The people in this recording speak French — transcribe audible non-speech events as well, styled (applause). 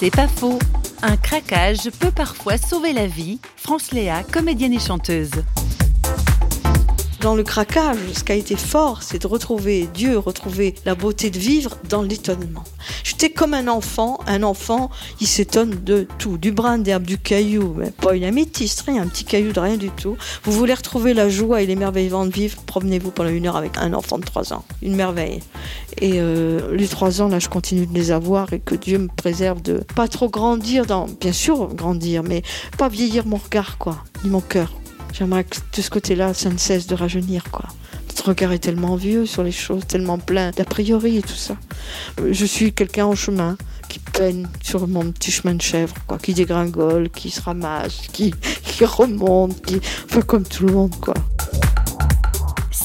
C'est pas faux. Un craquage peut parfois sauver la vie. France Léa, comédienne et chanteuse. Dans le craquage, ce qui a été fort, c'est de retrouver Dieu, retrouver la beauté de vivre dans l'étonnement. J'étais comme un enfant, un enfant, il s'étonne de tout, du brin d'herbe, du caillou, mais pas une améthyste, rien, un petit caillou de rien du tout. Vous voulez retrouver la joie et l'émerveillement de vivre, promenez-vous pendant une heure avec un enfant de 3 ans, une merveille. Et euh, les 3 ans, là, je continue de les avoir et que Dieu me préserve de pas trop grandir dans, bien sûr, grandir, mais pas vieillir mon regard, quoi, ni mon cœur. J'aimerais que de ce côté-là, ça ne cesse de rajeunir, quoi. Notre regard est tellement vieux sur les choses, tellement plein d'a priori et tout ça. Je suis quelqu'un en chemin qui peine sur mon petit chemin de chèvre, quoi, qui dégringole, qui se ramasse, qui, (laughs) qui remonte, qui, enfin comme tout le monde, quoi.